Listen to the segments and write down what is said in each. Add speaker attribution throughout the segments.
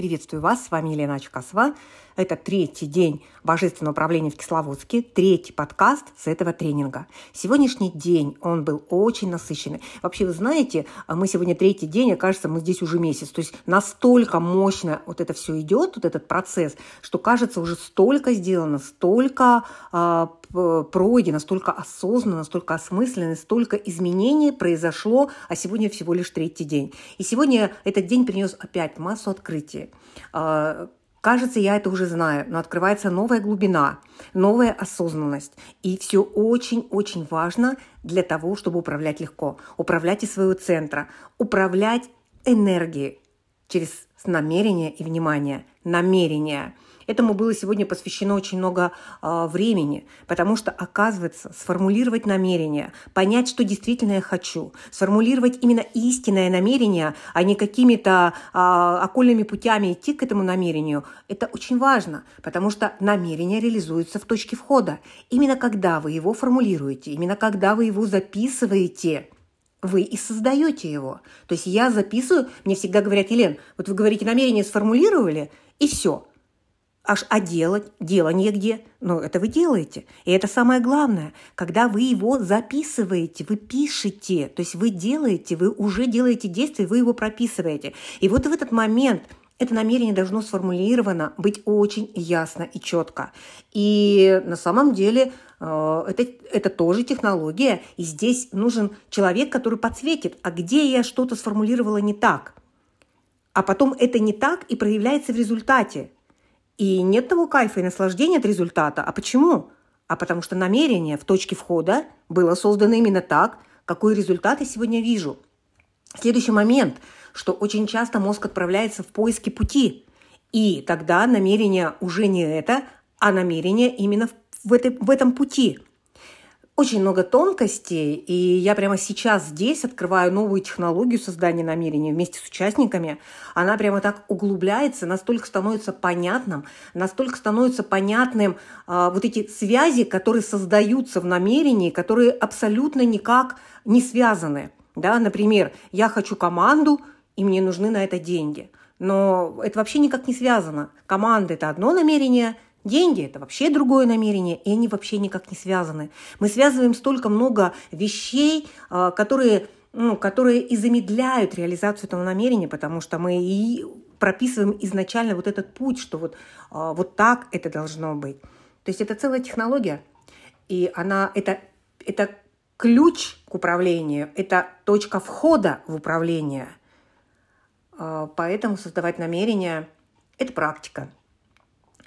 Speaker 1: Приветствую вас, с вами Елена Чукасова. Это третий день Божественного управления в Кисловодске, третий подкаст с этого тренинга. Сегодняшний день, он был очень насыщенный. Вообще, вы знаете, мы сегодня третий день, и кажется, мы здесь уже месяц. То есть настолько мощно вот это все идет, вот этот процесс, что кажется, уже столько сделано, столько э, пройдено, столько осознанно, столько осмысленно, столько изменений произошло, а сегодня всего лишь третий день. И сегодня этот день принес опять массу открытий. А, кажется, я это уже знаю, но открывается новая глубина, новая осознанность. И все очень-очень важно для того, чтобы управлять легко. Управлять из своего центра, управлять энергией через намерение и внимание. Намерение – Этому было сегодня посвящено очень много э, времени, потому что, оказывается, сформулировать намерение, понять, что действительно я хочу, сформулировать именно истинное намерение, а не какими-то э, окольными путями идти к этому намерению, это очень важно, потому что намерение реализуется в точке входа. Именно когда вы его формулируете, именно когда вы его записываете – вы и создаете его. То есть я записываю, мне всегда говорят, Елен, вот вы говорите, намерение сформулировали, и все. Аж, а делать? Делание где? Ну, это вы делаете. И это самое главное. Когда вы его записываете, вы пишете, то есть вы делаете, вы уже делаете действие, вы его прописываете. И вот в этот момент это намерение должно сформулировано быть очень ясно и четко. И на самом деле э, это, это тоже технология, и здесь нужен человек, который подсветит, а где я что-то сформулировала не так. А потом это не так и проявляется в результате. И нет того кайфа и наслаждения от результата. А почему? А потому что намерение в точке входа было создано именно так, какой результат я сегодня вижу. Следующий момент, что очень часто мозг отправляется в поиски пути. И тогда намерение уже не это, а намерение именно в, этой, в этом пути – очень много тонкостей, и я прямо сейчас здесь открываю новую технологию создания намерений вместе с участниками. Она прямо так углубляется, настолько становится понятным, настолько становится понятным э, вот эти связи, которые создаются в намерении, которые абсолютно никак не связаны. Да, например, я хочу команду, и мне нужны на это деньги. Но это вообще никак не связано. Команда – это одно намерение – Деньги – это вообще другое намерение, и они вообще никак не связаны. Мы связываем столько много вещей, а, которые, ну, которые и замедляют реализацию этого намерения, потому что мы и прописываем изначально вот этот путь, что вот, а, вот так это должно быть. То есть это целая технология, и она, это, это ключ к управлению, это точка входа в управление. А, поэтому создавать намерения – это практика –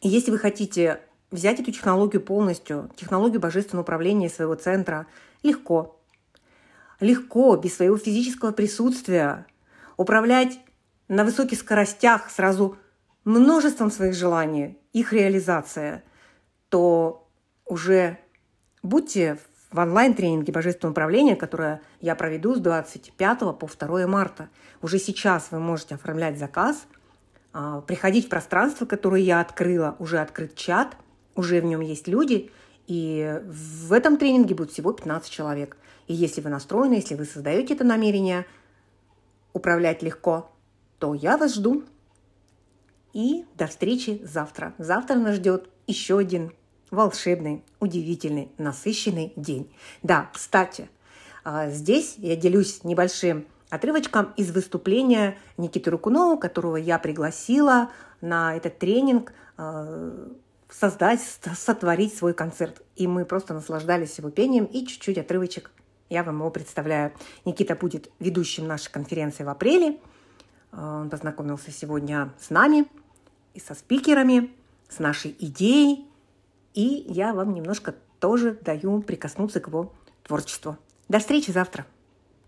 Speaker 1: если вы хотите взять эту технологию полностью, технологию божественного управления своего центра, легко. Легко, без своего физического присутствия, управлять на высоких скоростях сразу множеством своих желаний, их реализация, то уже будьте в онлайн-тренинге божественного управления, которое я проведу с 25 по 2 марта. Уже сейчас вы можете оформлять заказ – приходить в пространство, которое я открыла, уже открыт чат, уже в нем есть люди, и в этом тренинге будет всего 15 человек. И если вы настроены, если вы создаете это намерение управлять легко, то я вас жду. И до встречи завтра. Завтра нас ждет еще один волшебный, удивительный, насыщенный день. Да, кстати, а, здесь я делюсь небольшим отрывочком из выступления Никиты Рукунова, которого я пригласила на этот тренинг э, создать, сотворить свой концерт. И мы просто наслаждались его пением и чуть-чуть отрывочек я вам его представляю. Никита будет ведущим нашей конференции в апреле. Э, он познакомился сегодня с нами и со спикерами, с нашей идеей. И я вам немножко тоже даю прикоснуться к его творчеству. До встречи завтра!